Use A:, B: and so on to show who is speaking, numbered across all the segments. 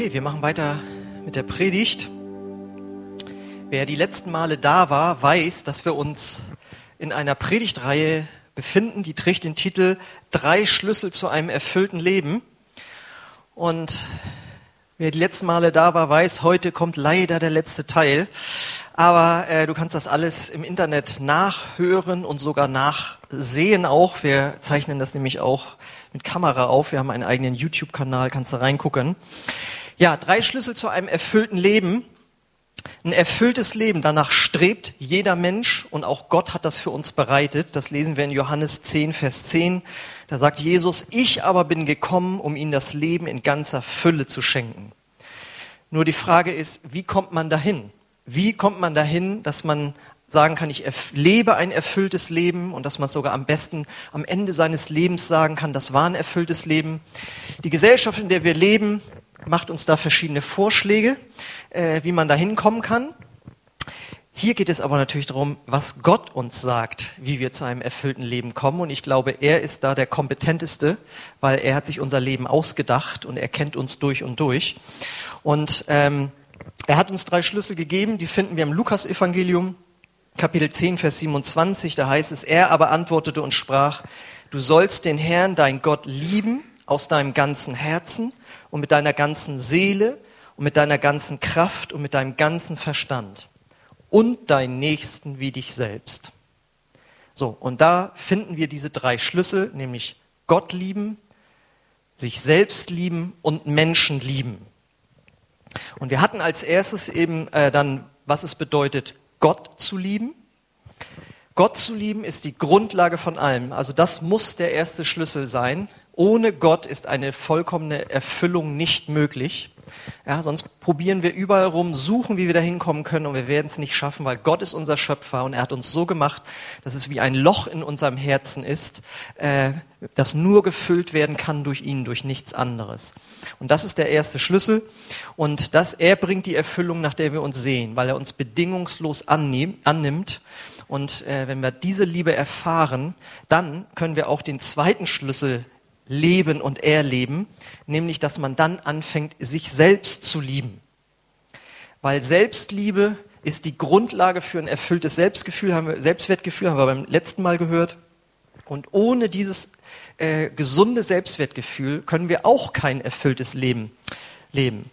A: Okay, wir machen weiter mit der Predigt. Wer die letzten Male da war, weiß, dass wir uns in einer Predigtreihe befinden, die trägt den Titel Drei Schlüssel zu einem erfüllten Leben. Und wer die letzten Male da war, weiß, heute kommt leider der letzte Teil. Aber äh, du kannst das alles im Internet nachhören und sogar nachsehen auch. Wir zeichnen das nämlich auch mit Kamera auf. Wir haben einen eigenen YouTube-Kanal, kannst du reingucken. Ja, drei Schlüssel zu einem erfüllten Leben. Ein erfülltes Leben, danach strebt jeder Mensch und auch Gott hat das für uns bereitet. Das lesen wir in Johannes 10, Vers 10. Da sagt Jesus, ich aber bin gekommen, um ihnen das Leben in ganzer Fülle zu schenken. Nur die Frage ist, wie kommt man dahin? Wie kommt man dahin, dass man sagen kann, ich lebe ein erfülltes Leben und dass man sogar am besten am Ende seines Lebens sagen kann, das war ein erfülltes Leben. Die Gesellschaft, in der wir leben, macht uns da verschiedene Vorschläge, äh, wie man da hinkommen kann. Hier geht es aber natürlich darum, was Gott uns sagt, wie wir zu einem erfüllten Leben kommen. Und ich glaube, er ist da der kompetenteste, weil er hat sich unser Leben ausgedacht und er kennt uns durch und durch. Und ähm, er hat uns drei Schlüssel gegeben, die finden wir im Lukas-Evangelium, Kapitel 10, Vers 27. Da heißt es, er aber antwortete und sprach, du sollst den Herrn, dein Gott, lieben aus deinem ganzen Herzen und mit deiner ganzen Seele und mit deiner ganzen Kraft und mit deinem ganzen Verstand und deinen Nächsten wie dich selbst. So, und da finden wir diese drei Schlüssel, nämlich Gott lieben, sich selbst lieben und Menschen lieben. Und wir hatten als erstes eben äh, dann, was es bedeutet, Gott zu lieben. Gott zu lieben ist die Grundlage von allem. Also das muss der erste Schlüssel sein. Ohne Gott ist eine vollkommene Erfüllung nicht möglich. Ja, sonst probieren wir überall rum, suchen, wie wir da hinkommen können und wir werden es nicht schaffen, weil Gott ist unser Schöpfer und er hat uns so gemacht, dass es wie ein Loch in unserem Herzen ist, äh, das nur gefüllt werden kann durch ihn, durch nichts anderes. Und das ist der erste Schlüssel und das, er bringt die Erfüllung, nach der wir uns sehen, weil er uns bedingungslos annehm, annimmt und äh, wenn wir diese Liebe erfahren, dann können wir auch den zweiten Schlüssel leben und erleben, nämlich dass man dann anfängt, sich selbst zu lieben. Weil Selbstliebe ist die Grundlage für ein erfülltes Selbstgefühl, haben wir, Selbstwertgefühl, haben wir beim letzten Mal gehört. Und ohne dieses äh, gesunde Selbstwertgefühl können wir auch kein erfülltes Leben leben.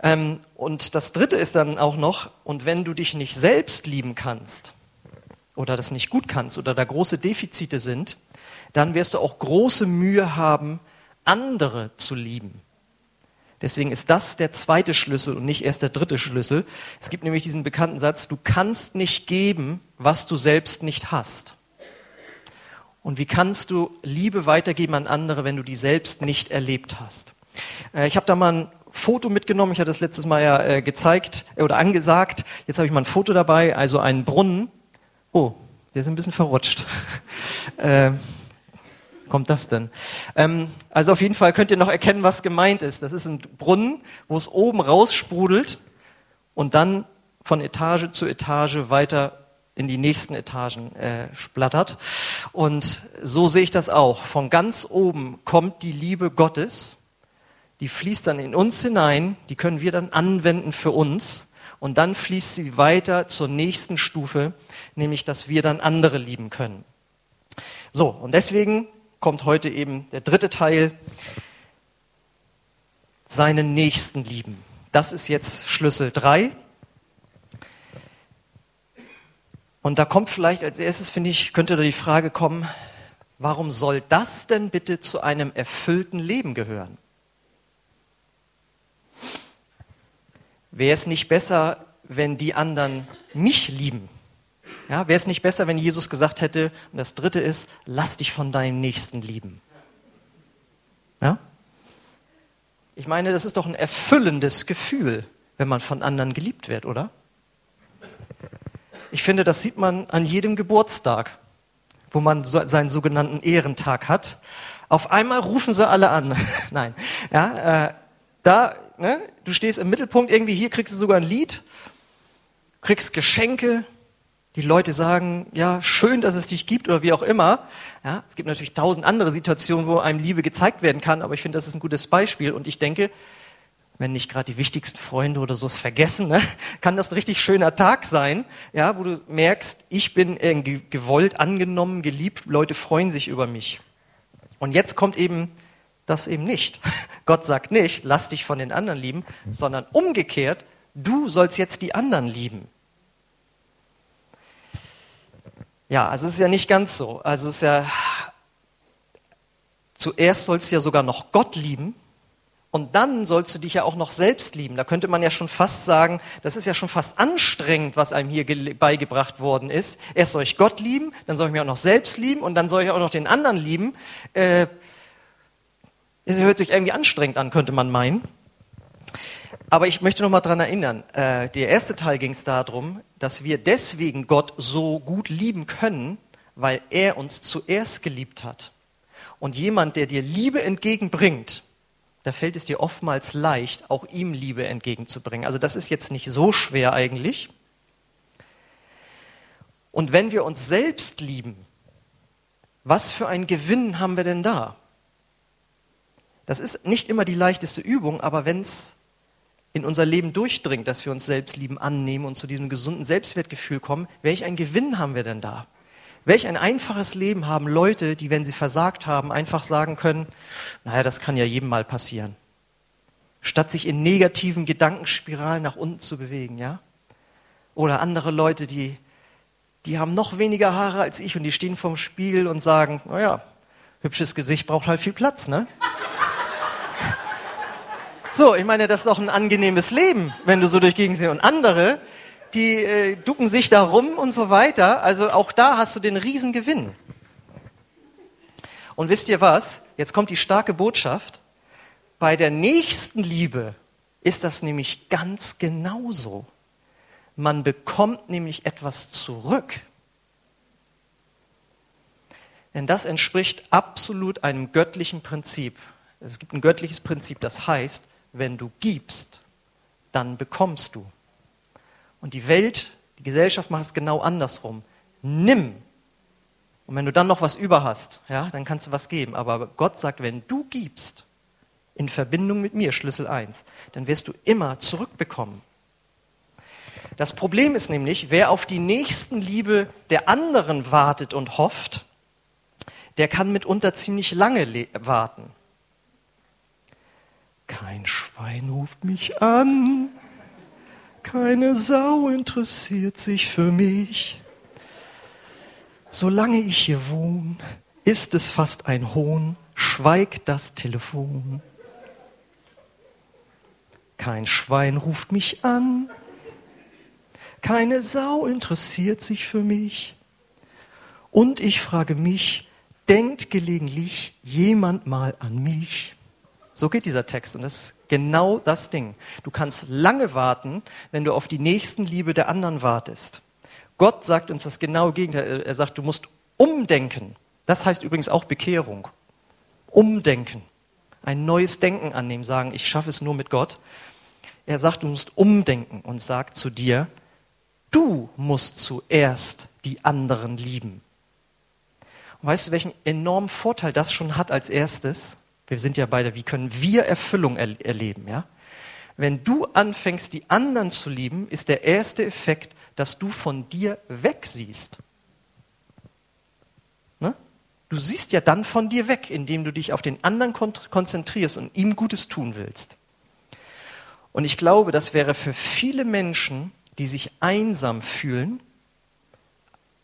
A: Ähm, und das Dritte ist dann auch noch, und wenn du dich nicht selbst lieben kannst oder das nicht gut kannst oder da große Defizite sind, dann wirst du auch große Mühe haben, andere zu lieben. Deswegen ist das der zweite Schlüssel und nicht erst der dritte Schlüssel. Es gibt nämlich diesen bekannten Satz, du kannst nicht geben, was du selbst nicht hast. Und wie kannst du Liebe weitergeben an andere, wenn du die selbst nicht erlebt hast? Äh, ich habe da mal ein Foto mitgenommen, ich hatte das letztes Mal ja äh, gezeigt äh, oder angesagt. Jetzt habe ich mal ein Foto dabei, also einen Brunnen. Oh, der ist ein bisschen verrutscht kommt das denn? Ähm, also auf jeden Fall könnt ihr noch erkennen, was gemeint ist. Das ist ein Brunnen, wo es oben raussprudelt und dann von Etage zu Etage weiter in die nächsten Etagen äh, splattert. Und so sehe ich das auch. Von ganz oben kommt die Liebe Gottes, die fließt dann in uns hinein, die können wir dann anwenden für uns. Und dann fließt sie weiter zur nächsten Stufe, nämlich dass wir dann andere lieben können. So, und deswegen kommt heute eben der dritte Teil, seinen Nächsten lieben. Das ist jetzt Schlüssel drei. Und da kommt vielleicht als erstes, finde ich, könnte da die Frage kommen, warum soll das denn bitte zu einem erfüllten Leben gehören? Wäre es nicht besser, wenn die anderen mich lieben? Ja, Wäre es nicht besser, wenn Jesus gesagt hätte, und das dritte ist, lass dich von deinem Nächsten lieben? Ja? Ich meine, das ist doch ein erfüllendes Gefühl, wenn man von anderen geliebt wird, oder? Ich finde, das sieht man an jedem Geburtstag, wo man so, seinen sogenannten Ehrentag hat. Auf einmal rufen sie alle an. Nein, ja, äh, da, ne, du stehst im Mittelpunkt irgendwie hier, kriegst du sogar ein Lied, kriegst Geschenke, die Leute sagen, ja, schön, dass es dich gibt oder wie auch immer. Ja, es gibt natürlich tausend andere Situationen, wo einem Liebe gezeigt werden kann, aber ich finde, das ist ein gutes Beispiel. Und ich denke, wenn nicht gerade die wichtigsten Freunde oder so es vergessen, ne, kann das ein richtig schöner Tag sein, ja, wo du merkst, ich bin irgendwie gewollt, angenommen, geliebt, Leute freuen sich über mich. Und jetzt kommt eben das eben nicht. Gott sagt nicht, lass dich von den anderen lieben, sondern umgekehrt, du sollst jetzt die anderen lieben. Ja, also es ist ja nicht ganz so. Also es ist ja, zuerst sollst du ja sogar noch Gott lieben und dann sollst du dich ja auch noch selbst lieben. Da könnte man ja schon fast sagen, das ist ja schon fast anstrengend, was einem hier beigebracht worden ist. Erst soll ich Gott lieben, dann soll ich mich auch noch selbst lieben und dann soll ich auch noch den anderen lieben. Äh, es hört sich irgendwie anstrengend an, könnte man meinen. Aber ich möchte noch mal daran erinnern, äh, der erste Teil ging es darum, dass wir deswegen Gott so gut lieben können, weil er uns zuerst geliebt hat. Und jemand, der dir Liebe entgegenbringt, da fällt es dir oftmals leicht, auch ihm Liebe entgegenzubringen. Also das ist jetzt nicht so schwer eigentlich. Und wenn wir uns selbst lieben, was für einen Gewinn haben wir denn da? Das ist nicht immer die leichteste Übung, aber wenn es in unser Leben durchdringt, dass wir uns selbst lieben, annehmen und zu diesem gesunden Selbstwertgefühl kommen, welch einen Gewinn haben wir denn da? Welch ein einfaches Leben haben Leute, die, wenn sie versagt haben, einfach sagen können, naja, das kann ja jedem mal passieren. Statt sich in negativen Gedankenspiralen nach unten zu bewegen, ja? Oder andere Leute, die, die haben noch weniger Haare als ich und die stehen vorm Spiegel und sagen, naja, hübsches Gesicht braucht halt viel Platz, ne? So, ich meine, das ist doch ein angenehmes Leben, wenn du so durch Gegend siehst. Und andere, die äh, ducken sich da rum und so weiter. Also auch da hast du den Riesengewinn. Und wisst ihr was? Jetzt kommt die starke Botschaft. Bei der nächsten Liebe ist das nämlich ganz genauso. Man bekommt nämlich etwas zurück. Denn das entspricht absolut einem göttlichen Prinzip. Es gibt ein göttliches Prinzip, das heißt, wenn du gibst, dann bekommst du. Und die Welt, die Gesellschaft macht es genau andersrum. Nimm. Und wenn du dann noch was über hast, ja, dann kannst du was geben. Aber Gott sagt, wenn du gibst, in Verbindung mit mir, Schlüssel 1, dann wirst du immer zurückbekommen. Das Problem ist nämlich, wer auf die Nächstenliebe der anderen wartet und hofft, der kann mitunter ziemlich lange warten. Kein Schwein ruft mich an, keine Sau interessiert sich für mich. Solange ich hier wohne, ist es fast ein Hohn, schweigt das Telefon. Kein Schwein ruft mich an, keine Sau interessiert sich für mich. Und ich frage mich, denkt gelegentlich jemand mal an mich? So geht dieser Text und das ist genau das Ding. Du kannst lange warten, wenn du auf die Nächstenliebe der anderen wartest. Gott sagt uns das genaue Gegenteil. Er sagt, du musst umdenken. Das heißt übrigens auch Bekehrung. Umdenken. Ein neues Denken annehmen, sagen, ich schaffe es nur mit Gott. Er sagt, du musst umdenken und sagt zu dir, du musst zuerst die anderen lieben. Und weißt du, welchen enormen Vorteil das schon hat als erstes? Wir sind ja beide, wie können wir Erfüllung er erleben, ja? Wenn du anfängst, die anderen zu lieben, ist der erste Effekt, dass du von dir wegsiehst. Ne? Du siehst ja dann von dir weg, indem du dich auf den anderen konzentrierst und ihm Gutes tun willst. Und ich glaube, das wäre für viele Menschen, die sich einsam fühlen,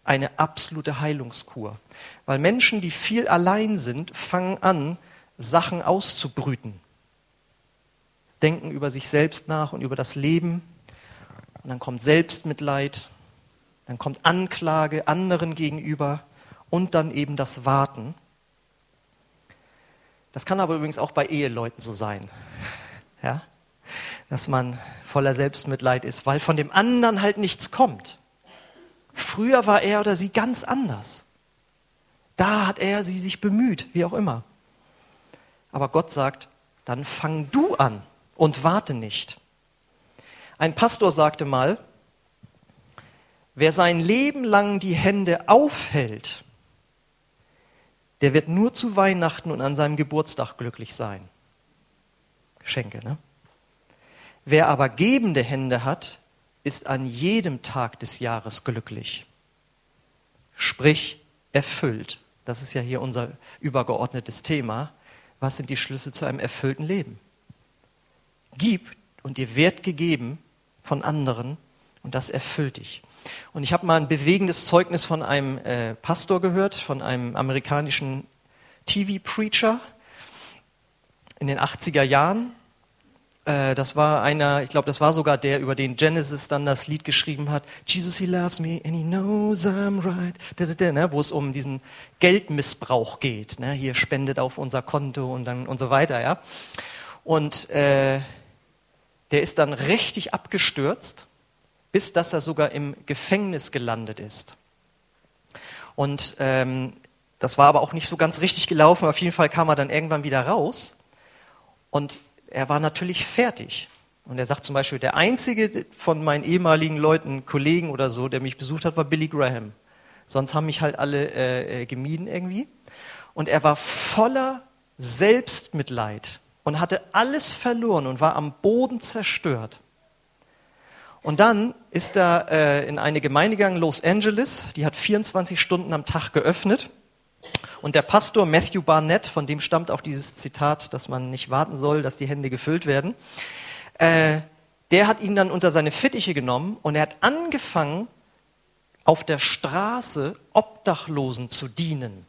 A: eine absolute Heilungskur. Weil Menschen, die viel allein sind, fangen an, Sachen auszubrüten. Denken über sich selbst nach und über das Leben. Und dann kommt Selbstmitleid, dann kommt Anklage anderen gegenüber und dann eben das Warten. Das kann aber übrigens auch bei Eheleuten so sein. Ja? Dass man voller Selbstmitleid ist, weil von dem anderen halt nichts kommt. Früher war er oder sie ganz anders. Da hat er sie sich bemüht, wie auch immer. Aber Gott sagt, dann fang du an und warte nicht. Ein Pastor sagte mal, wer sein Leben lang die Hände aufhält, der wird nur zu Weihnachten und an seinem Geburtstag glücklich sein. Geschenke, ne? Wer aber gebende Hände hat, ist an jedem Tag des Jahres glücklich. Sprich, erfüllt. Das ist ja hier unser übergeordnetes Thema. Was sind die Schlüssel zu einem erfüllten Leben? Gib und dir wird gegeben von anderen und das erfüllt dich. Und ich habe mal ein bewegendes Zeugnis von einem äh, Pastor gehört, von einem amerikanischen TV-Preacher in den 80er Jahren. Äh, das war einer, ich glaube, das war sogar der, über den Genesis dann das Lied geschrieben hat. Jesus, he loves me and he knows I'm right. Da, da, da, ne? Wo es um diesen Geldmissbrauch geht. Ne? Hier spendet auf unser Konto und dann und so weiter. Ja? Und äh, der ist dann richtig abgestürzt bis dass er sogar im Gefängnis gelandet ist. Und ähm, das war aber auch nicht so ganz richtig gelaufen. Auf jeden Fall kam er dann irgendwann wieder raus und er war natürlich fertig. Und er sagt zum Beispiel, der einzige von meinen ehemaligen Leuten, Kollegen oder so, der mich besucht hat, war Billy Graham. Sonst haben mich halt alle äh, äh gemieden irgendwie. Und er war voller Selbstmitleid und hatte alles verloren und war am Boden zerstört. Und dann ist er äh, in eine Gemeinde gegangen, Los Angeles, die hat 24 Stunden am Tag geöffnet. Und der Pastor Matthew Barnett, von dem stammt auch dieses Zitat, dass man nicht warten soll, dass die Hände gefüllt werden, äh, der hat ihn dann unter seine Fittiche genommen und er hat angefangen, auf der Straße Obdachlosen zu dienen.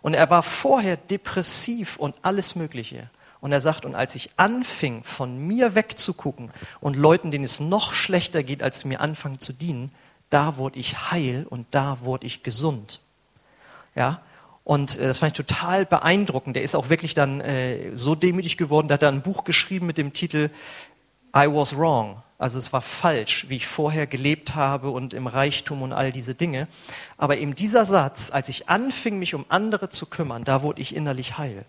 A: Und er war vorher depressiv und alles Mögliche. Und er sagt, und als ich anfing, von mir wegzugucken und Leuten, denen es noch schlechter geht, als mir anfangen zu dienen, da wurde ich heil und da wurde ich gesund. Ja, und äh, das fand ich total beeindruckend. Der ist auch wirklich dann äh, so demütig geworden, da hat er ein Buch geschrieben mit dem Titel I was wrong. Also es war falsch, wie ich vorher gelebt habe und im Reichtum und all diese Dinge. Aber eben dieser Satz, als ich anfing, mich um andere zu kümmern, da wurde ich innerlich heil.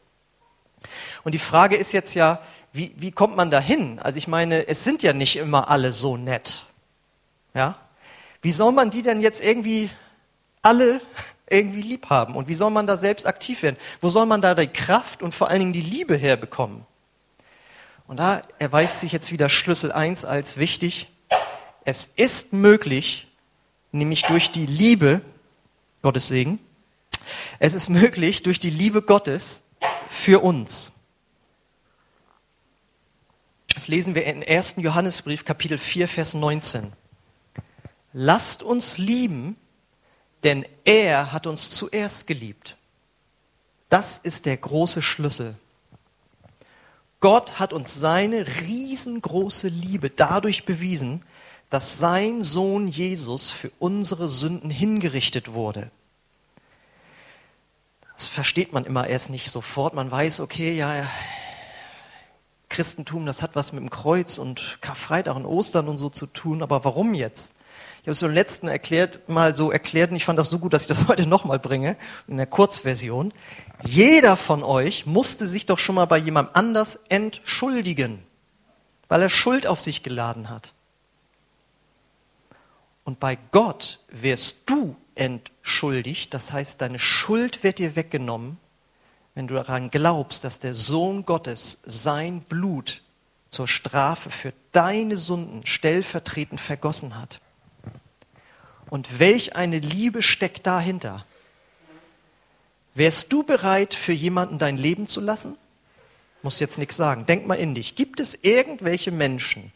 A: Und die Frage ist jetzt ja, wie, wie kommt man da hin? Also ich meine, es sind ja nicht immer alle so nett. Ja? Wie soll man die denn jetzt irgendwie alle irgendwie lieb haben? Und wie soll man da selbst aktiv werden? Wo soll man da die Kraft und vor allen Dingen die Liebe herbekommen? Und da erweist sich jetzt wieder Schlüssel 1 als wichtig. Es ist möglich, nämlich durch die Liebe, Gottes Segen, es ist möglich, durch die Liebe Gottes für uns. Das lesen wir in 1. Johannesbrief, Kapitel 4, Vers 19. Lasst uns lieben, denn er hat uns zuerst geliebt. Das ist der große Schlüssel. Gott hat uns seine riesengroße Liebe dadurch bewiesen, dass sein Sohn Jesus für unsere Sünden hingerichtet wurde. Das versteht man immer erst nicht sofort. Man weiß, okay, ja, Christentum, das hat was mit dem Kreuz und Karfreitag und Ostern und so zu tun, aber warum jetzt? Ich habe es beim letzten erklärt, mal so erklärt und ich fand das so gut, dass ich das heute nochmal bringe, in der Kurzversion. Jeder von euch musste sich doch schon mal bei jemand anders entschuldigen, weil er Schuld auf sich geladen hat. Und bei Gott wirst du entschuldigt, das heißt, deine Schuld wird dir weggenommen, wenn du daran glaubst, dass der Sohn Gottes sein Blut zur Strafe für deine Sünden stellvertretend vergossen hat. Und welch eine Liebe steckt dahinter? Wärst du bereit, für jemanden dein Leben zu lassen? Muss jetzt nichts sagen. Denk mal in dich. Gibt es irgendwelche Menschen,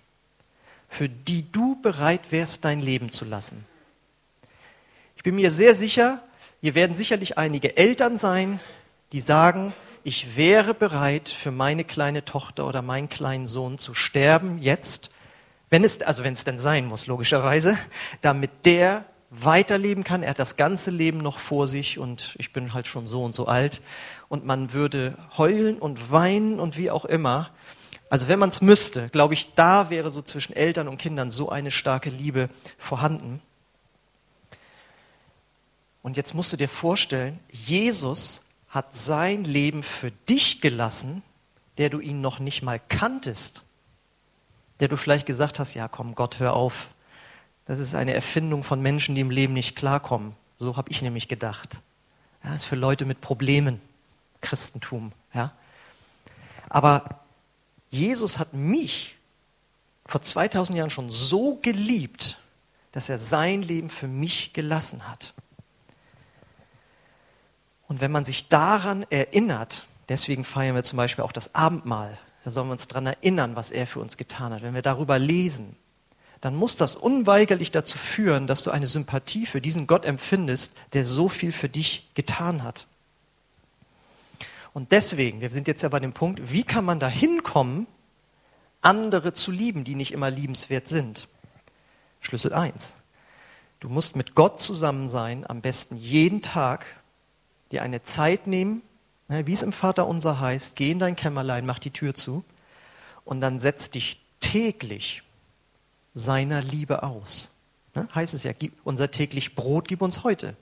A: für die du bereit wärst, dein Leben zu lassen? Ich bin mir sehr sicher, hier werden sicherlich einige Eltern sein, die sagen, ich wäre bereit, für meine kleine Tochter oder meinen kleinen Sohn zu sterben, jetzt, wenn es, also wenn es denn sein muss, logischerweise, damit der weiterleben kann. Er hat das ganze Leben noch vor sich und ich bin halt schon so und so alt. Und man würde heulen und weinen und wie auch immer. Also wenn man es müsste, glaube ich, da wäre so zwischen Eltern und Kindern so eine starke Liebe vorhanden. Und jetzt musst du dir vorstellen, Jesus hat sein Leben für dich gelassen, der du ihn noch nicht mal kanntest, der du vielleicht gesagt hast, ja komm Gott, hör auf. Das ist eine Erfindung von Menschen, die im Leben nicht klarkommen. So habe ich nämlich gedacht. Ja, ist für Leute mit Problemen, Christentum. Ja. Aber Jesus hat mich vor 2000 Jahren schon so geliebt, dass er sein Leben für mich gelassen hat. Und wenn man sich daran erinnert, deswegen feiern wir zum Beispiel auch das Abendmahl, da sollen wir uns daran erinnern, was er für uns getan hat. Wenn wir darüber lesen, dann muss das unweigerlich dazu führen, dass du eine Sympathie für diesen Gott empfindest, der so viel für dich getan hat. Und deswegen, wir sind jetzt ja bei dem Punkt, wie kann man da hinkommen, andere zu lieben, die nicht immer liebenswert sind? Schlüssel 1. Du musst mit Gott zusammen sein, am besten jeden Tag, dir eine Zeit nehmen, ne, wie es im Vater unser heißt, geh in dein Kämmerlein, mach die Tür zu und dann setz dich täglich seiner Liebe aus. Ne? Heißt es ja, gib unser täglich Brot gib uns heute.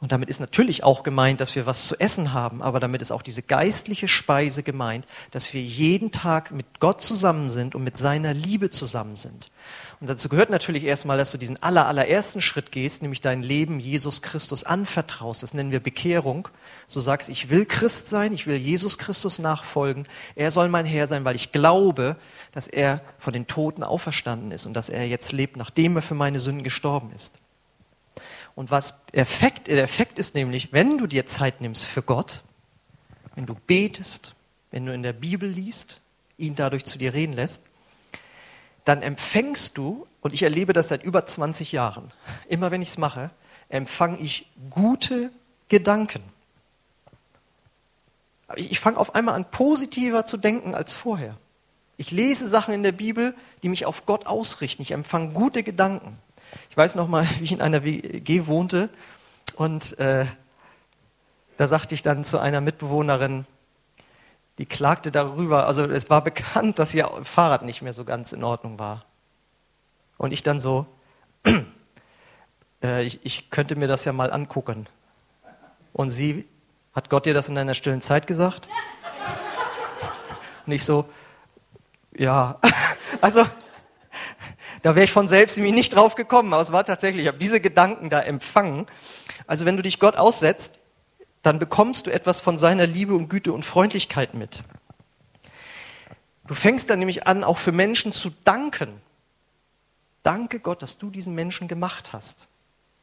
A: Und damit ist natürlich auch gemeint, dass wir was zu essen haben, aber damit ist auch diese geistliche Speise gemeint, dass wir jeden Tag mit Gott zusammen sind und mit seiner Liebe zusammen sind. Und dazu gehört natürlich erstmal, dass du diesen aller, allerersten Schritt gehst, nämlich dein Leben Jesus Christus anvertraust. Das nennen wir Bekehrung. So sagst, ich will Christ sein, ich will Jesus Christus nachfolgen. Er soll mein Herr sein, weil ich glaube, dass er von den Toten auferstanden ist und dass er jetzt lebt, nachdem er für meine Sünden gestorben ist. Und was Effekt, der Effekt ist nämlich, wenn du dir Zeit nimmst für Gott, wenn du betest, wenn du in der Bibel liest, ihn dadurch zu dir reden lässt, dann empfängst du, und ich erlebe das seit über 20 Jahren, immer wenn ich es mache, empfange ich gute Gedanken. Ich, ich fange auf einmal an, positiver zu denken als vorher. Ich lese Sachen in der Bibel, die mich auf Gott ausrichten. Ich empfange gute Gedanken. Ich weiß noch mal, wie ich in einer WG wohnte und äh, da sagte ich dann zu einer Mitbewohnerin, die klagte darüber, also es war bekannt, dass ihr Fahrrad nicht mehr so ganz in Ordnung war. Und ich dann so, äh, ich, ich könnte mir das ja mal angucken. Und sie, hat Gott dir das in einer stillen Zeit gesagt? Und ich so, ja, also da wäre ich von selbst irgendwie nicht drauf gekommen, aber es war tatsächlich, ich habe diese Gedanken da empfangen. Also wenn du dich Gott aussetzt, dann bekommst du etwas von seiner Liebe und Güte und Freundlichkeit mit. Du fängst dann nämlich an, auch für Menschen zu danken. Danke Gott, dass du diesen Menschen gemacht hast.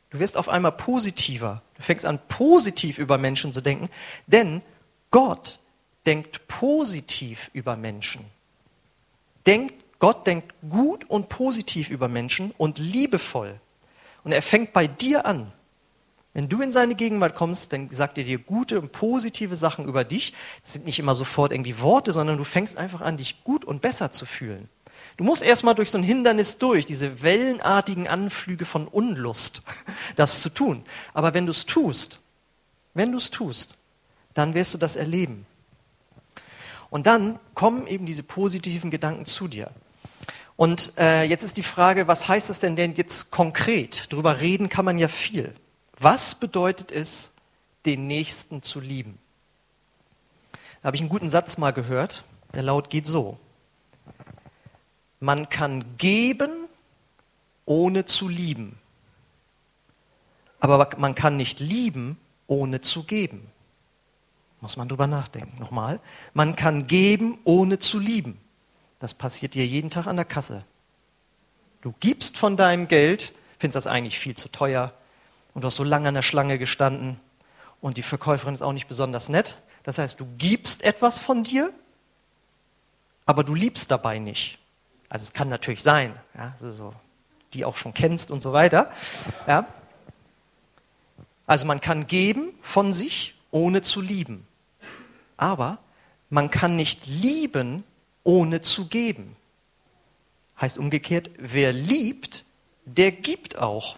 A: Du wirst auf einmal positiver. Du fängst an, positiv über Menschen zu denken, denn Gott denkt positiv über Menschen denkt, Gott denkt gut und positiv über Menschen und liebevoll. Und er fängt bei dir an. Wenn du in seine Gegenwart kommst, dann sagt er dir gute und positive Sachen über dich. Das sind nicht immer sofort irgendwie Worte, sondern du fängst einfach an, dich gut und besser zu fühlen. Du musst erstmal durch so ein Hindernis durch, diese wellenartigen Anflüge von Unlust, das zu tun. Aber wenn du es tust, wenn du es tust, dann wirst du das erleben. Und dann kommen eben diese positiven Gedanken zu dir. Und äh, jetzt ist die Frage, was heißt das denn denn jetzt konkret? Darüber reden kann man ja viel. Was bedeutet es, den Nächsten zu lieben? Da habe ich einen guten Satz mal gehört, der laut geht so. Man kann geben, ohne zu lieben. Aber man kann nicht lieben, ohne zu geben. Muss man drüber nachdenken. Nochmal. Man kann geben, ohne zu lieben. Das passiert dir jeden Tag an der Kasse. Du gibst von deinem Geld, findest das eigentlich viel zu teuer und du hast so lange an der Schlange gestanden und die Verkäuferin ist auch nicht besonders nett. Das heißt, du gibst etwas von dir, aber du liebst dabei nicht. Also es kann natürlich sein, ja, so, die auch schon kennst und so weiter. Ja. Also man kann geben von sich, ohne zu lieben. Aber man kann nicht lieben, ohne zu geben. Heißt umgekehrt, wer liebt, der gibt auch.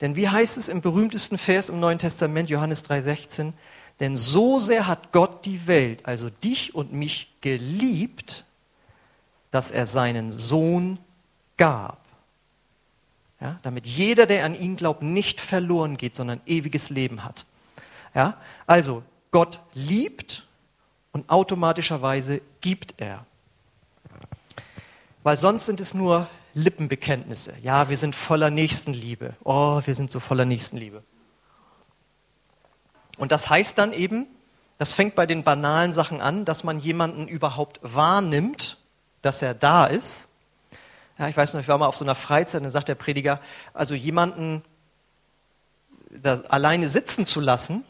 A: Denn wie heißt es im berühmtesten Vers im Neuen Testament, Johannes 3:16, denn so sehr hat Gott die Welt, also dich und mich geliebt, dass er seinen Sohn gab. Ja, damit jeder, der an ihn glaubt, nicht verloren geht, sondern ewiges Leben hat. Ja, also Gott liebt und automatischerweise gibt er. Weil sonst sind es nur Lippenbekenntnisse. Ja, wir sind voller Nächstenliebe. Oh, wir sind so voller Nächstenliebe. Und das heißt dann eben, das fängt bei den banalen Sachen an, dass man jemanden überhaupt wahrnimmt dass er da ist. Ja, ich weiß noch, ich war mal auf so einer Freizeit, dann sagt der Prediger, also jemanden alleine sitzen zu lassen,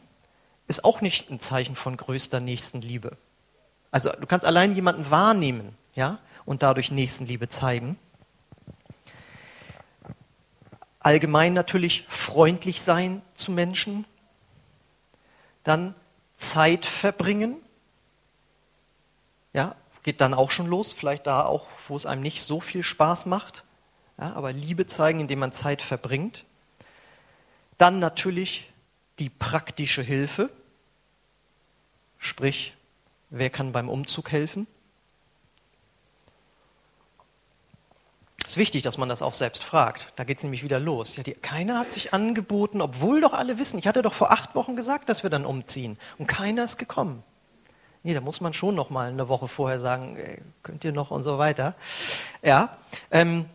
A: ist auch nicht ein Zeichen von größter Nächstenliebe. Also du kannst allein jemanden wahrnehmen, ja, und dadurch Nächstenliebe zeigen. Allgemein natürlich freundlich sein zu Menschen. Dann Zeit verbringen. Ja, geht dann auch schon los, vielleicht da auch, wo es einem nicht so viel Spaß macht. Ja, aber Liebe zeigen, indem man Zeit verbringt. Dann natürlich die praktische Hilfe. Sprich, wer kann beim Umzug helfen? Es ist wichtig, dass man das auch selbst fragt. Da geht es nämlich wieder los. Ja, die, keiner hat sich angeboten, obwohl doch alle wissen. Ich hatte doch vor acht Wochen gesagt, dass wir dann umziehen. Und keiner ist gekommen. Nee, da muss man schon noch mal eine Woche vorher sagen, könnt ihr noch und so weiter. Ja, ähm,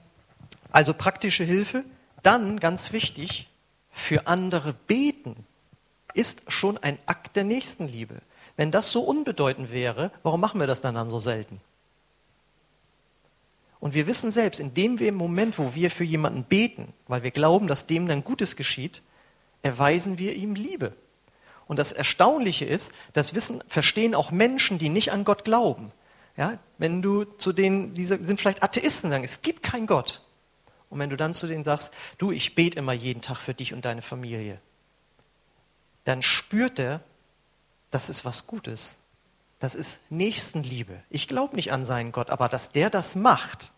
A: also praktische Hilfe. Dann, ganz wichtig, für andere beten ist schon ein Akt der Nächstenliebe. Wenn das so unbedeutend wäre, warum machen wir das dann, dann so selten? Und wir wissen selbst, indem wir im Moment, wo wir für jemanden beten, weil wir glauben, dass dem dann Gutes geschieht, erweisen wir ihm Liebe. Und das Erstaunliche ist, das wissen, verstehen auch Menschen, die nicht an Gott glauben. Ja, wenn du zu denen, die sind vielleicht Atheisten, sagen, es gibt keinen Gott. Und wenn du dann zu denen sagst, du, ich bete immer jeden Tag für dich und deine Familie, dann spürt er, das ist was Gutes. Das ist Nächstenliebe. Ich glaube nicht an seinen Gott, aber dass der das macht,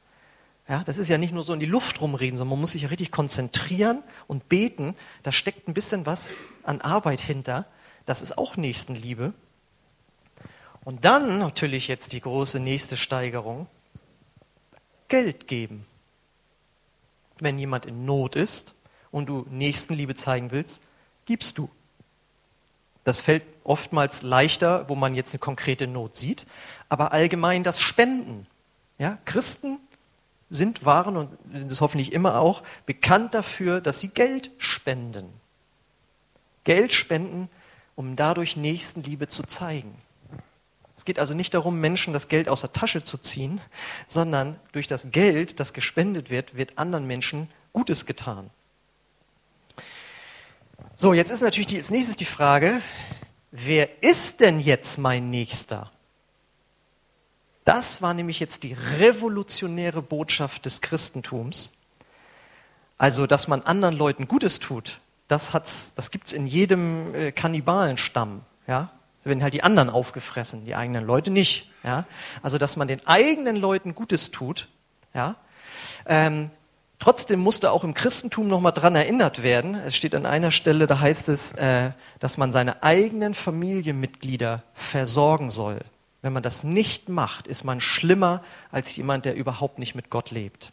A: ja, das ist ja nicht nur so in die Luft rumreden, sondern man muss sich ja richtig konzentrieren und beten. Da steckt ein bisschen was an Arbeit hinter. Das ist auch Nächstenliebe. Und dann natürlich jetzt die große nächste Steigerung. Geld geben. Wenn jemand in Not ist und du Nächstenliebe zeigen willst, gibst du. Das fällt oftmals leichter, wo man jetzt eine konkrete Not sieht, aber allgemein das Spenden. Ja, Christen sind, waren und das hoffentlich immer auch bekannt dafür, dass sie Geld spenden. Geld spenden, um dadurch Nächstenliebe zu zeigen. Es geht also nicht darum, Menschen das Geld aus der Tasche zu ziehen, sondern durch das Geld, das gespendet wird, wird anderen Menschen Gutes getan. So, jetzt ist natürlich die, als nächstes die Frage, wer ist denn jetzt mein Nächster? Das war nämlich jetzt die revolutionäre Botschaft des Christentums. Also, dass man anderen Leuten Gutes tut, das, das gibt es in jedem äh, Kannibalenstamm. Ja? Da werden halt die anderen aufgefressen, die eigenen Leute nicht. Ja? Also, dass man den eigenen Leuten Gutes tut. Ja? Ähm, trotzdem musste auch im Christentum nochmal dran erinnert werden. Es steht an einer Stelle, da heißt es, äh, dass man seine eigenen Familienmitglieder versorgen soll. Wenn man das nicht macht, ist man schlimmer als jemand, der überhaupt nicht mit Gott lebt.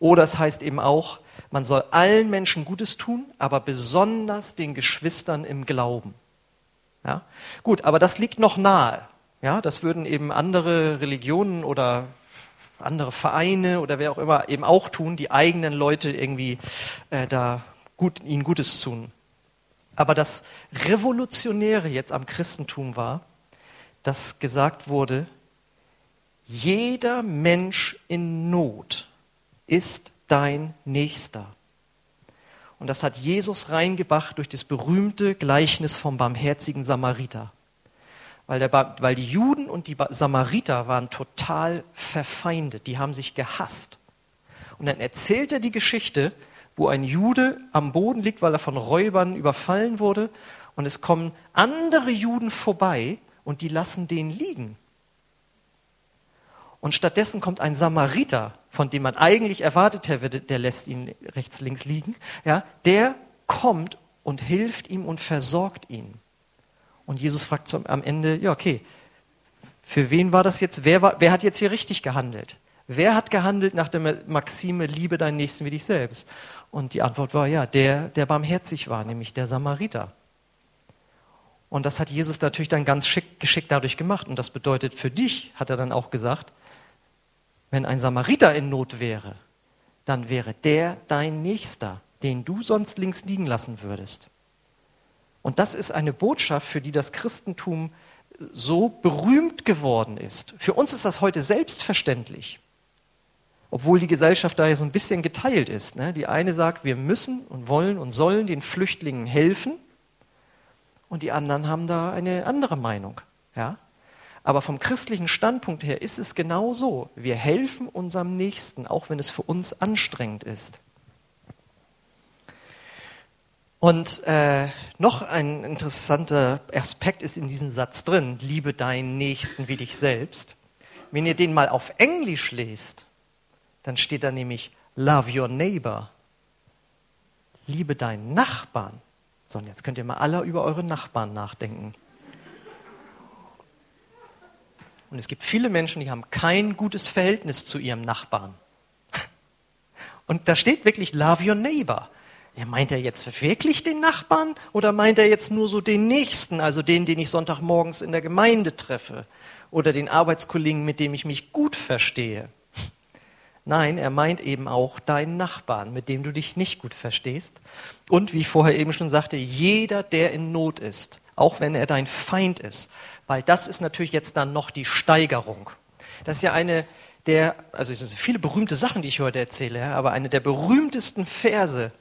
A: Oder es heißt eben auch, man soll allen Menschen Gutes tun, aber besonders den Geschwistern im Glauben. Ja? Gut, aber das liegt noch nahe. Ja, das würden eben andere Religionen oder andere Vereine oder wer auch immer eben auch tun, die eigenen Leute irgendwie äh, da gut, ihnen Gutes tun. Aber das Revolutionäre jetzt am Christentum war, dass gesagt wurde, jeder Mensch in Not ist dein Nächster. Und das hat Jesus reingebracht durch das berühmte Gleichnis vom barmherzigen Samariter. Weil, der, weil die Juden und die Samariter waren total verfeindet, die haben sich gehasst. Und dann erzählt er die Geschichte, wo ein Jude am Boden liegt, weil er von Räubern überfallen wurde. Und es kommen andere Juden vorbei und die lassen den liegen. Und stattdessen kommt ein Samariter, von dem man eigentlich erwartet hätte, der lässt ihn rechts, links liegen, ja, der kommt und hilft ihm und versorgt ihn. Und Jesus fragt am Ende, ja, okay, für wen war das jetzt? Wer, war, wer hat jetzt hier richtig gehandelt? Wer hat gehandelt nach der Maxime, liebe deinen Nächsten wie dich selbst? Und die Antwort war, ja, der, der barmherzig war, nämlich der Samariter. Und das hat Jesus natürlich dann ganz schick, geschickt dadurch gemacht. Und das bedeutet für dich, hat er dann auch gesagt, wenn ein Samariter in Not wäre, dann wäre der dein Nächster, den du sonst links liegen lassen würdest. Und das ist eine Botschaft, für die das Christentum so berühmt geworden ist. Für uns ist das heute selbstverständlich. Obwohl die Gesellschaft da ja so ein bisschen geteilt ist. Ne? Die eine sagt, wir müssen und wollen und sollen den Flüchtlingen helfen. Und die anderen haben da eine andere Meinung. Ja? Aber vom christlichen Standpunkt her ist es genau so. Wir helfen unserem Nächsten, auch wenn es für uns anstrengend ist. Und äh, noch ein interessanter Aspekt ist in diesem Satz drin, liebe deinen Nächsten wie dich selbst. Wenn ihr den mal auf Englisch lest, dann steht da nämlich Love your neighbor. Liebe deinen Nachbarn. So, und jetzt könnt ihr mal alle über eure Nachbarn nachdenken. Und es gibt viele Menschen, die haben kein gutes Verhältnis zu ihrem Nachbarn. Und da steht wirklich Love your neighbor. Ja, meint er jetzt wirklich den Nachbarn oder meint er jetzt nur so den Nächsten, also den, den ich Sonntagmorgens in der Gemeinde treffe oder den Arbeitskollegen, mit dem ich mich gut verstehe? Nein, er meint eben auch deinen Nachbarn, mit dem du dich nicht gut verstehst. Und wie ich vorher eben schon sagte, jeder, der in Not ist, auch wenn er dein Feind ist, weil das ist natürlich jetzt dann noch die Steigerung. Das ist ja eine der, also es sind viele berühmte Sachen, die ich heute erzähle, aber eine der berühmtesten Verse,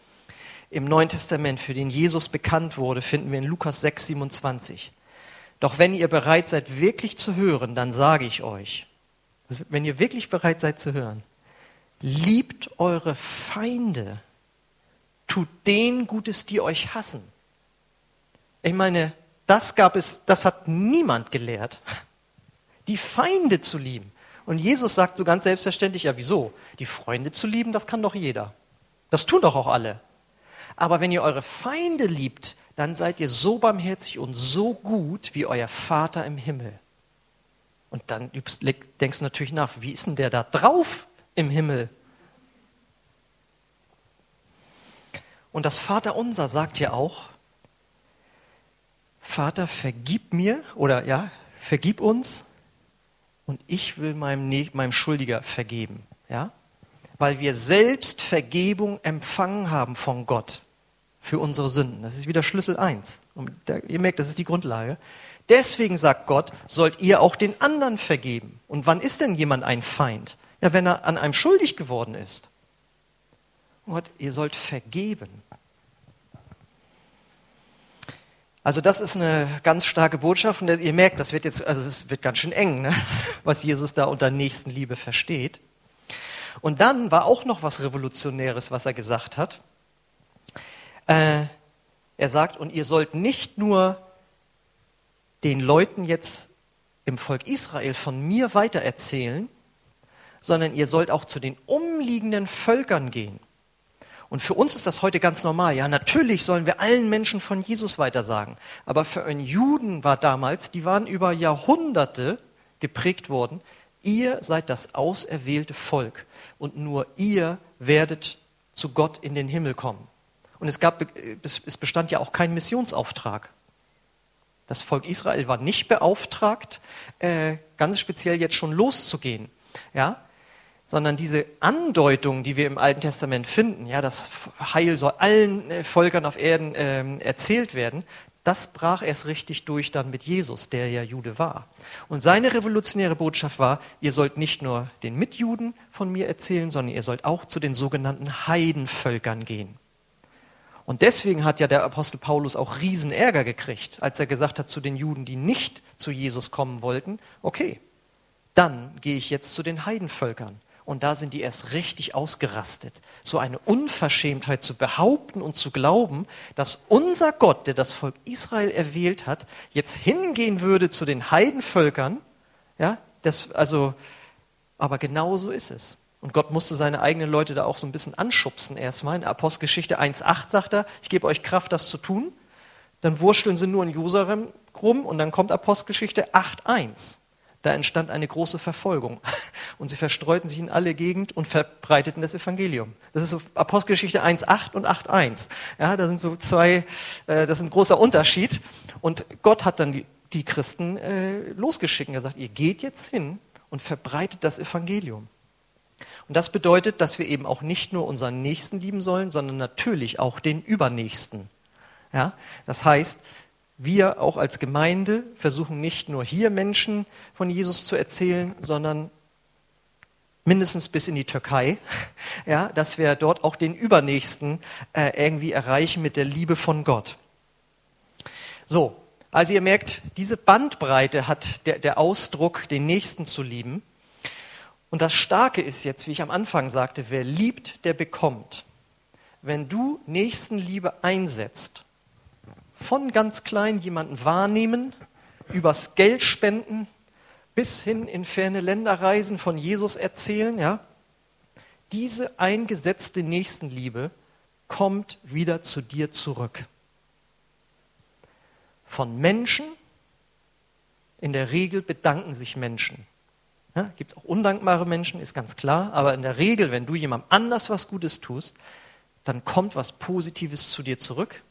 A: im Neuen Testament, für den Jesus bekannt wurde, finden wir in Lukas 6, 27. Doch wenn ihr bereit seid, wirklich zu hören, dann sage ich euch, also wenn ihr wirklich bereit seid zu hören, liebt eure Feinde, tut denen Gutes, die euch hassen. Ich meine, das gab es, das hat niemand gelehrt, die Feinde zu lieben. Und Jesus sagt so ganz selbstverständlich, ja wieso? Die Freunde zu lieben, das kann doch jeder. Das tun doch auch alle. Aber wenn ihr eure Feinde liebt, dann seid ihr so barmherzig und so gut wie euer Vater im Himmel. Und dann denkst du natürlich nach, wie ist denn der da drauf im Himmel? Und das Vaterunser sagt ja auch, Vater, vergib mir oder ja, vergib uns und ich will meinem, meinem Schuldiger vergeben. Ja? Weil wir selbst Vergebung empfangen haben von Gott für unsere Sünden. Das ist wieder Schlüssel 1. Und da, ihr merkt, das ist die Grundlage. Deswegen sagt Gott, sollt ihr auch den anderen vergeben. Und wann ist denn jemand ein Feind? Ja, wenn er an einem schuldig geworden ist. Gott, ihr sollt vergeben. Also das ist eine ganz starke Botschaft und ihr merkt, das wird jetzt, also es wird ganz schön eng, ne? was Jesus da unter Nächstenliebe versteht. Und dann war auch noch was Revolutionäres, was er gesagt hat. Äh, er sagt, und ihr sollt nicht nur den Leuten jetzt im Volk Israel von mir weitererzählen, sondern ihr sollt auch zu den umliegenden Völkern gehen. Und für uns ist das heute ganz normal. Ja, natürlich sollen wir allen Menschen von Jesus weitersagen. Aber für einen Juden war damals, die waren über Jahrhunderte geprägt worden, ihr seid das auserwählte Volk und nur ihr werdet zu Gott in den Himmel kommen. Und es, gab, es bestand ja auch kein Missionsauftrag. Das Volk Israel war nicht beauftragt, äh, ganz speziell jetzt schon loszugehen. Ja? Sondern diese Andeutung, die wir im Alten Testament finden, ja, das Heil soll allen äh, Völkern auf Erden äh, erzählt werden, das brach erst richtig durch dann mit Jesus, der ja Jude war. Und seine revolutionäre Botschaft war, ihr sollt nicht nur den Mitjuden von mir erzählen, sondern ihr sollt auch zu den sogenannten Heidenvölkern gehen. Und deswegen hat ja der Apostel Paulus auch Riesenärger gekriegt, als er gesagt hat zu den Juden, die nicht zu Jesus kommen wollten, okay, dann gehe ich jetzt zu den Heidenvölkern. Und da sind die erst richtig ausgerastet. So eine Unverschämtheit zu behaupten und zu glauben, dass unser Gott, der das Volk Israel erwählt hat, jetzt hingehen würde zu den Heidenvölkern. Ja, das, also, aber genau so ist es. Und Gott musste seine eigenen Leute da auch so ein bisschen anschubsen erstmal. In Apostelgeschichte 1,8 sagt er, ich gebe euch Kraft, das zu tun. Dann wurschteln sie nur in Jerusalem rum und dann kommt Apostelgeschichte 8,1. Da entstand eine große Verfolgung. Und sie verstreuten sich in alle Gegend und verbreiteten das Evangelium. Das ist so Apostelgeschichte 1,8 und 8,1. Ja, da sind so zwei, äh, das ist ein großer Unterschied. Und Gott hat dann die, Christen äh, losgeschickt und gesagt, ihr geht jetzt hin und verbreitet das Evangelium. Und das bedeutet, dass wir eben auch nicht nur unseren Nächsten lieben sollen, sondern natürlich auch den Übernächsten. Ja? Das heißt, wir auch als Gemeinde versuchen nicht nur hier Menschen von Jesus zu erzählen, sondern mindestens bis in die Türkei, ja, dass wir dort auch den Übernächsten äh, irgendwie erreichen mit der Liebe von Gott. So, also ihr merkt, diese Bandbreite hat der, der Ausdruck, den Nächsten zu lieben. Und das Starke ist jetzt, wie ich am Anfang sagte, wer liebt, der bekommt. Wenn du Nächstenliebe einsetzt, von ganz klein jemanden wahrnehmen, übers Geld spenden, bis hin in ferne Länder reisen, von Jesus erzählen, ja, diese eingesetzte Nächstenliebe kommt wieder zu dir zurück. Von Menschen, in der Regel bedanken sich Menschen. Ja, Gibt es auch undankbare Menschen, ist ganz klar, aber in der Regel, wenn du jemandem anders was Gutes tust, dann kommt was Positives zu dir zurück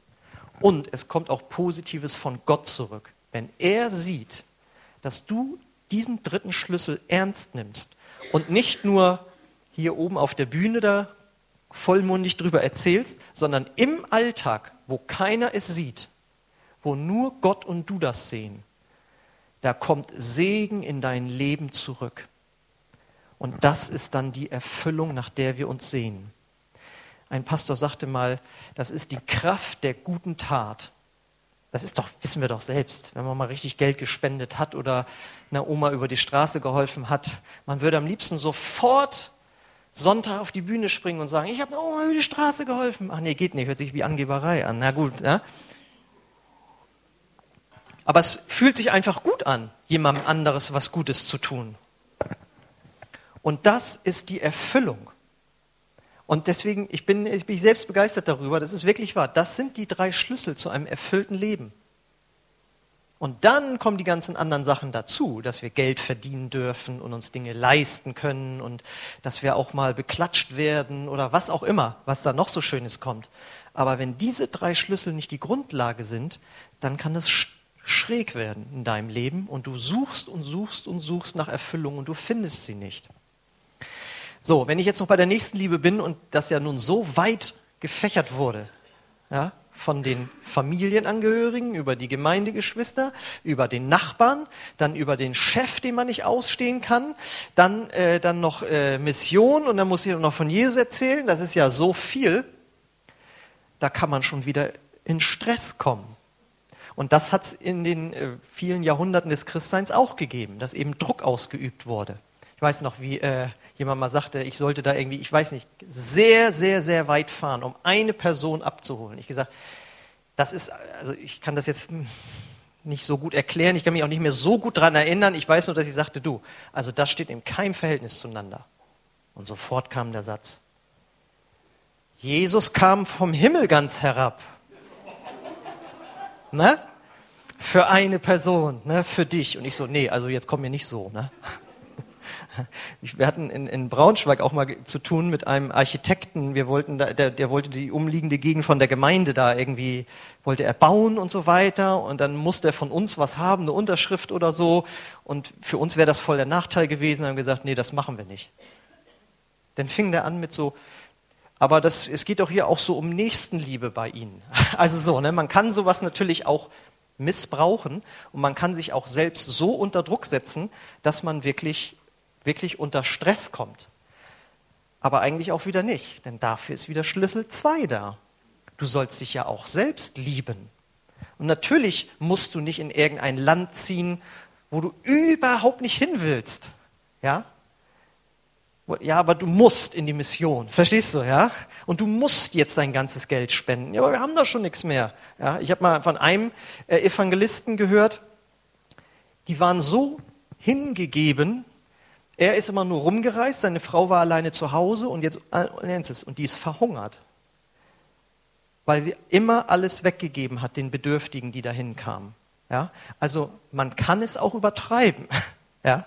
A: und es kommt auch Positives von Gott zurück. Wenn er sieht, dass du diesen dritten Schlüssel ernst nimmst und nicht nur hier oben auf der Bühne da vollmundig drüber erzählst, sondern im Alltag, wo keiner es sieht, wo nur Gott und du das sehen, da kommt Segen in dein Leben zurück. Und das ist dann die Erfüllung, nach der wir uns sehen. Ein Pastor sagte mal, das ist die Kraft der guten Tat. Das ist doch, wissen wir doch selbst, wenn man mal richtig Geld gespendet hat oder einer Oma über die Straße geholfen hat. Man würde am liebsten sofort Sonntag auf die Bühne springen und sagen, ich habe einer Oma über die Straße geholfen. Ach nee, geht nicht, hört sich wie Angeberei an. Na gut, ja. Aber es fühlt sich einfach gut an, jemandem anderes was Gutes zu tun. Und das ist die Erfüllung. Und deswegen, ich bin, ich bin selbst begeistert darüber, das ist wirklich wahr. Das sind die drei Schlüssel zu einem erfüllten Leben. Und dann kommen die ganzen anderen Sachen dazu, dass wir Geld verdienen dürfen und uns Dinge leisten können und dass wir auch mal beklatscht werden oder was auch immer, was da noch so Schönes kommt. Aber wenn diese drei Schlüssel nicht die Grundlage sind, dann kann es schräg werden in deinem Leben und du suchst und suchst und suchst nach Erfüllung und du findest sie nicht. So, wenn ich jetzt noch bei der nächsten Liebe bin und das ja nun so weit gefächert wurde, ja, von den Familienangehörigen, über die Gemeindegeschwister, über den Nachbarn, dann über den Chef, den man nicht ausstehen kann, dann, äh, dann noch äh, Mission und dann muss ich noch von Jesus erzählen. Das ist ja so viel. Da kann man schon wieder in Stress kommen. Und das hat es in den äh, vielen Jahrhunderten des Christseins auch gegeben, dass eben Druck ausgeübt wurde. Ich weiß noch, wie äh, jemand mal sagte, ich sollte da irgendwie, ich weiß nicht, sehr, sehr, sehr weit fahren, um eine Person abzuholen. Ich gesagt, das ist, also ich kann das jetzt nicht so gut erklären, ich kann mich auch nicht mehr so gut daran erinnern. Ich weiß nur, dass ich sagte, du, also das steht in keinem Verhältnis zueinander. Und sofort kam der Satz, Jesus kam vom Himmel ganz herab. ne? Für eine Person, ne? für dich. Und ich so, nee, also jetzt komm mir nicht so. Ne? Wir hatten in, in, Braunschweig auch mal zu tun mit einem Architekten. Wir wollten da, der, der wollte die umliegende Gegend von der Gemeinde da irgendwie, wollte er bauen und so weiter. Und dann musste er von uns was haben, eine Unterschrift oder so. Und für uns wäre das voll der Nachteil gewesen. Wir haben gesagt, nee, das machen wir nicht. Dann fing der an mit so, aber das, es geht doch hier auch so um Nächstenliebe bei Ihnen. Also so, ne, man kann sowas natürlich auch missbrauchen und man kann sich auch selbst so unter Druck setzen, dass man wirklich wirklich unter Stress kommt. Aber eigentlich auch wieder nicht, denn dafür ist wieder Schlüssel 2 da. Du sollst dich ja auch selbst lieben. Und natürlich musst du nicht in irgendein Land ziehen, wo du überhaupt nicht hin willst. Ja? Ja, aber du musst in die Mission. Verstehst du, ja? Und du musst jetzt dein ganzes Geld spenden. Ja, aber wir haben da schon nichts mehr. Ja? Ich habe mal von einem äh, Evangelisten gehört, die waren so hingegeben er ist immer nur rumgereist, seine Frau war alleine zu Hause und jetzt es, und die ist verhungert, weil sie immer alles weggegeben hat den Bedürftigen, die dahin kamen. Ja? Also man kann es auch übertreiben, ja?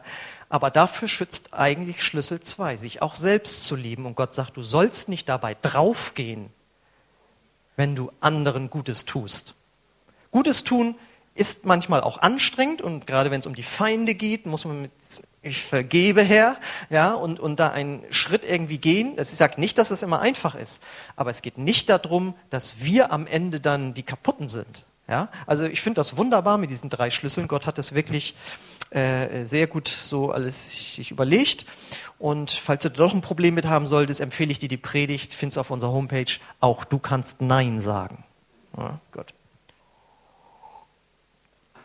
A: aber dafür schützt eigentlich Schlüssel 2, sich auch selbst zu lieben. Und Gott sagt, du sollst nicht dabei draufgehen, wenn du anderen Gutes tust. Gutes tun ist manchmal auch anstrengend und gerade wenn es um die Feinde geht, muss man mit ich vergebe Herr, ja, und, und da einen Schritt irgendwie gehen. Ich sage nicht, dass es immer einfach ist, aber es geht nicht darum, dass wir am Ende dann die Kaputten sind. Ja? Also ich finde das wunderbar mit diesen drei Schlüsseln. Gott hat das wirklich äh, sehr gut so alles sich überlegt. Und falls du doch ein Problem mit haben solltest, empfehle ich dir die Predigt, findest auf unserer Homepage. Auch du kannst Nein sagen. Ja, gut.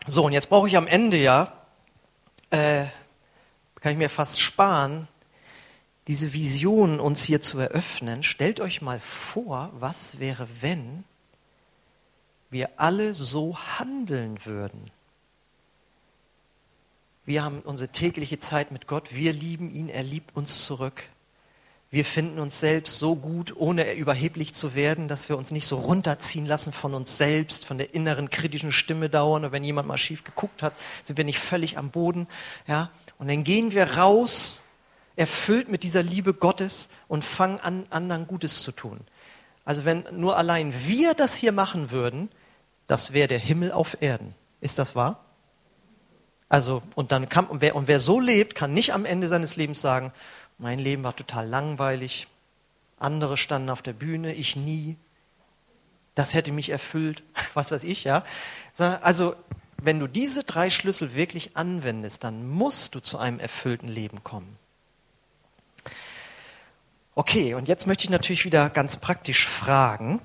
A: So, und jetzt brauche ich am Ende ja, äh, kann ich mir fast sparen, diese Vision uns hier zu eröffnen. Stellt euch mal vor, was wäre, wenn wir alle so handeln würden. Wir haben unsere tägliche Zeit mit Gott, wir lieben ihn, er liebt uns zurück. Wir finden uns selbst so gut, ohne überheblich zu werden, dass wir uns nicht so runterziehen lassen von uns selbst, von der inneren kritischen Stimme dauern. Und wenn jemand mal schief geguckt hat, sind wir nicht völlig am Boden. Ja? Und dann gehen wir raus, erfüllt mit dieser Liebe Gottes und fangen an, anderen Gutes zu tun. Also wenn nur allein wir das hier machen würden, das wäre der Himmel auf Erden. Ist das wahr? Also, und dann kann, und wer, und wer so lebt, kann nicht am Ende seines Lebens sagen, mein Leben war total langweilig, andere standen auf der Bühne, ich nie. Das hätte mich erfüllt, was weiß ich, ja. Also, wenn du diese drei Schlüssel wirklich anwendest, dann musst du zu einem erfüllten Leben kommen. Okay, und jetzt möchte ich natürlich wieder ganz praktisch fragen,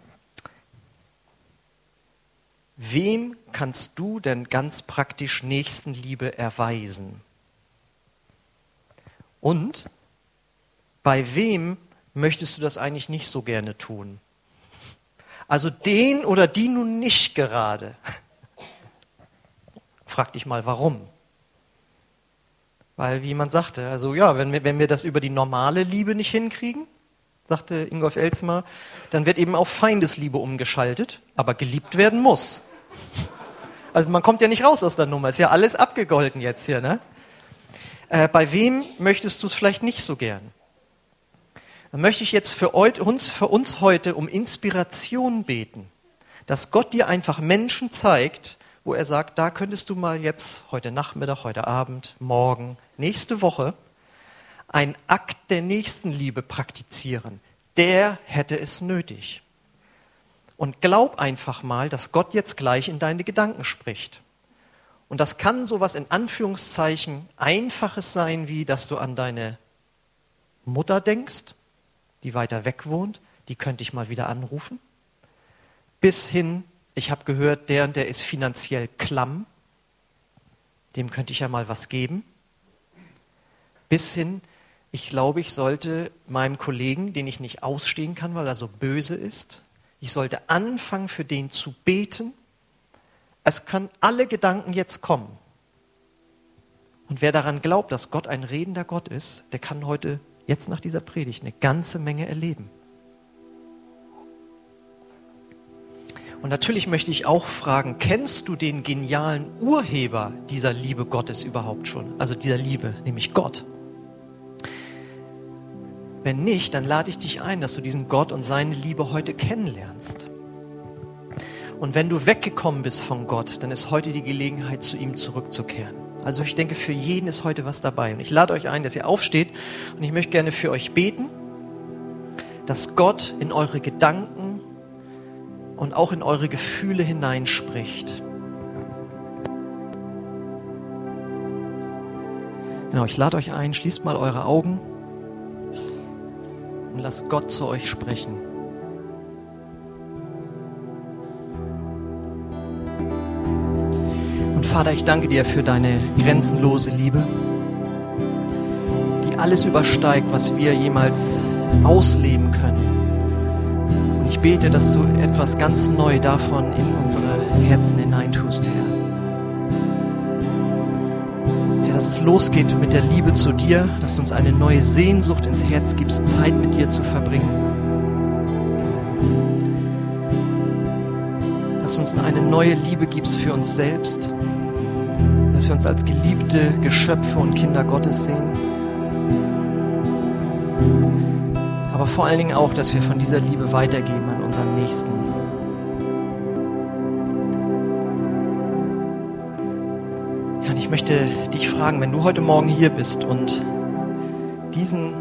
A: wem kannst du denn ganz praktisch Nächstenliebe erweisen? Und bei wem möchtest du das eigentlich nicht so gerne tun? Also den oder die nun nicht gerade. Frag dich mal, warum? Weil, wie jemand sagte, also ja, wenn wir, wenn wir das über die normale Liebe nicht hinkriegen, sagte Ingolf Elsmer, dann wird eben auf Feindesliebe umgeschaltet, aber geliebt werden muss. Also man kommt ja nicht raus aus der Nummer, ist ja alles abgegolten jetzt hier. Ne? Äh, bei wem möchtest du es vielleicht nicht so gern? Dann möchte ich jetzt für uns, für uns heute um Inspiration beten, dass Gott dir einfach Menschen zeigt, wo er sagt, da könntest du mal jetzt heute Nachmittag, heute Abend, morgen, nächste Woche ein Akt der Nächstenliebe praktizieren. Der hätte es nötig. Und glaub einfach mal, dass Gott jetzt gleich in deine Gedanken spricht. Und das kann sowas in Anführungszeichen Einfaches sein, wie dass du an deine Mutter denkst die weiter weg wohnt, die könnte ich mal wieder anrufen. Bis hin, ich habe gehört, der und der ist finanziell klamm, dem könnte ich ja mal was geben. Bis hin, ich glaube, ich sollte meinem Kollegen, den ich nicht ausstehen kann, weil er so böse ist, ich sollte anfangen, für den zu beten. Es können alle Gedanken jetzt kommen. Und wer daran glaubt, dass Gott ein redender Gott ist, der kann heute jetzt nach dieser Predigt eine ganze Menge erleben. Und natürlich möchte ich auch fragen, kennst du den genialen Urheber dieser Liebe Gottes überhaupt schon? Also dieser Liebe, nämlich Gott. Wenn nicht, dann lade ich dich ein, dass du diesen Gott und seine Liebe heute kennenlernst. Und wenn du weggekommen bist von Gott, dann ist heute die Gelegenheit, zu ihm zurückzukehren. Also ich denke, für jeden ist heute was dabei. Und ich lade euch ein, dass ihr aufsteht und ich möchte gerne für euch beten, dass Gott in eure Gedanken und auch in eure Gefühle hineinspricht. Genau, ich lade euch ein, schließt mal eure Augen und lasst Gott zu euch sprechen. Vater, ich danke dir für deine grenzenlose Liebe, die alles übersteigt, was wir jemals ausleben können. Und ich bete, dass du etwas ganz neu davon in unsere Herzen hineintust, Herr. Herr, dass es losgeht mit der Liebe zu dir, dass du uns eine neue Sehnsucht ins Herz gibst, Zeit mit dir zu verbringen. Dass du uns eine neue Liebe gibst für uns selbst wir uns als geliebte Geschöpfe und Kinder Gottes sehen. Aber vor allen Dingen auch, dass wir von dieser Liebe weitergeben an unseren Nächsten. Ja, und ich möchte dich fragen, wenn du heute Morgen hier bist und diesen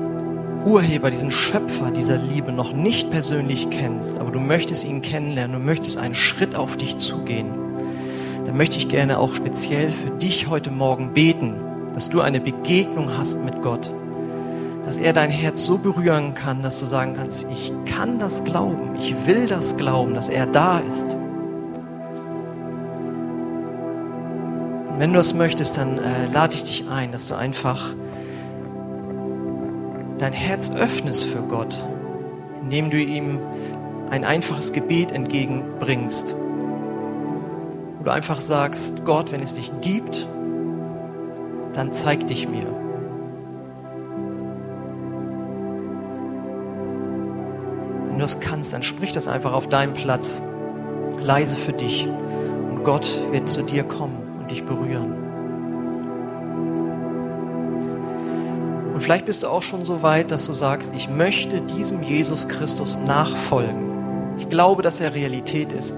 A: Urheber, diesen Schöpfer dieser Liebe noch nicht persönlich kennst, aber du möchtest ihn kennenlernen, du möchtest einen Schritt auf dich zugehen dann möchte ich gerne auch speziell für dich heute Morgen beten, dass du eine Begegnung hast mit Gott, dass er dein Herz so berühren kann, dass du sagen kannst, ich kann das glauben, ich will das glauben, dass er da ist. Und wenn du das möchtest, dann äh, lade ich dich ein, dass du einfach dein Herz öffnest für Gott, indem du ihm ein einfaches Gebet entgegenbringst. Wo du einfach sagst, Gott, wenn es dich gibt, dann zeig dich mir. Wenn du das kannst, dann sprich das einfach auf deinem Platz, leise für dich. Und Gott wird zu dir kommen und dich berühren. Und vielleicht bist du auch schon so weit, dass du sagst, ich möchte diesem Jesus Christus nachfolgen. Ich glaube, dass er Realität ist.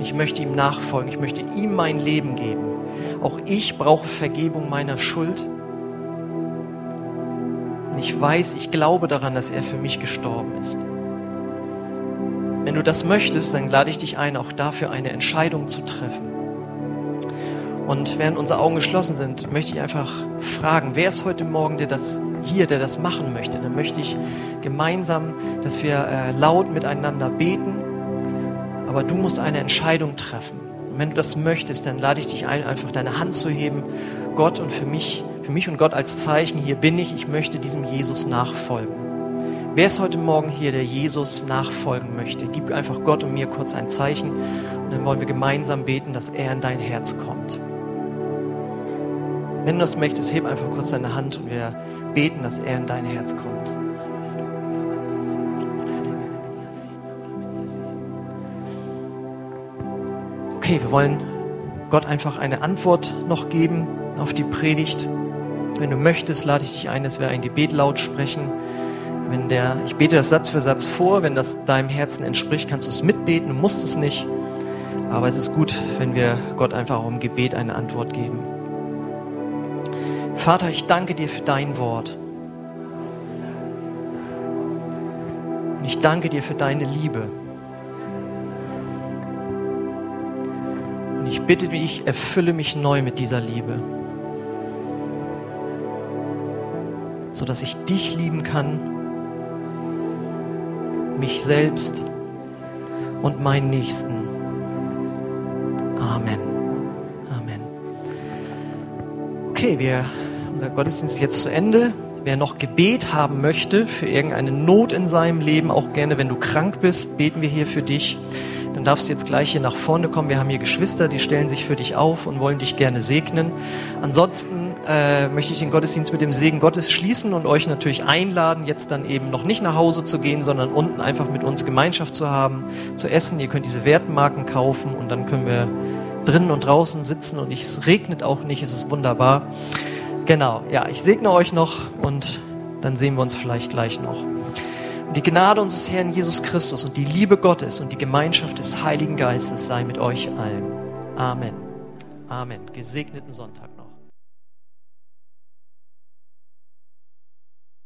A: Ich möchte ihm nachfolgen. Ich möchte ihm mein Leben geben. Auch ich brauche Vergebung meiner Schuld. Und ich weiß, ich glaube daran, dass er für mich gestorben ist. Wenn du das möchtest, dann lade ich dich ein, auch dafür eine Entscheidung zu treffen. Und während unsere Augen geschlossen sind, möchte ich einfach fragen, wer ist heute Morgen, der das hier, der das machen möchte? Dann möchte ich gemeinsam, dass wir äh, laut miteinander beten, aber du musst eine Entscheidung treffen. Und wenn du das möchtest, dann lade ich dich ein, einfach deine Hand zu heben, Gott und für mich, für mich und Gott als Zeichen, hier bin ich, ich möchte diesem Jesus nachfolgen. Wer ist heute Morgen hier, der Jesus nachfolgen möchte? Gib einfach Gott und mir kurz ein Zeichen und dann wollen wir gemeinsam beten, dass er in dein Herz kommt. Wenn du das möchtest, heb einfach kurz deine Hand und wir beten, dass er in dein Herz kommt. Okay, wir wollen Gott einfach eine Antwort noch geben auf die Predigt. Wenn du möchtest, lade ich dich ein, dass wir ein Gebet laut sprechen. Wenn der, ich bete das Satz für Satz vor, wenn das deinem Herzen entspricht, kannst du es mitbeten, du musst es nicht. Aber es ist gut, wenn wir Gott einfach auch im Gebet eine Antwort geben. Vater, ich danke dir für dein Wort. Und ich danke dir für deine Liebe. Und ich bitte dich, erfülle mich neu mit dieser Liebe, sodass ich dich lieben kann, mich selbst und meinen Nächsten. Amen. Amen. Okay, wir unser Gottesdienst ist jetzt zu Ende. Wer noch Gebet haben möchte für irgendeine Not in seinem Leben, auch gerne, wenn du krank bist, beten wir hier für dich. Dann darfst du jetzt gleich hier nach vorne kommen. Wir haben hier Geschwister, die stellen sich für dich auf und wollen dich gerne segnen. Ansonsten äh, möchte ich den Gottesdienst mit dem Segen Gottes schließen und euch natürlich einladen, jetzt dann eben noch nicht nach Hause zu gehen, sondern unten einfach mit uns Gemeinschaft zu haben, zu essen. Ihr könnt diese Wertmarken kaufen und dann können wir drinnen und draußen sitzen und es regnet auch nicht. Es ist wunderbar. Genau, ja, ich segne euch noch und dann sehen wir uns vielleicht gleich noch. Und die Gnade unseres Herrn Jesus Christus und die Liebe Gottes und die Gemeinschaft des Heiligen Geistes sei mit euch allen. Amen. Amen. Gesegneten Sonntag.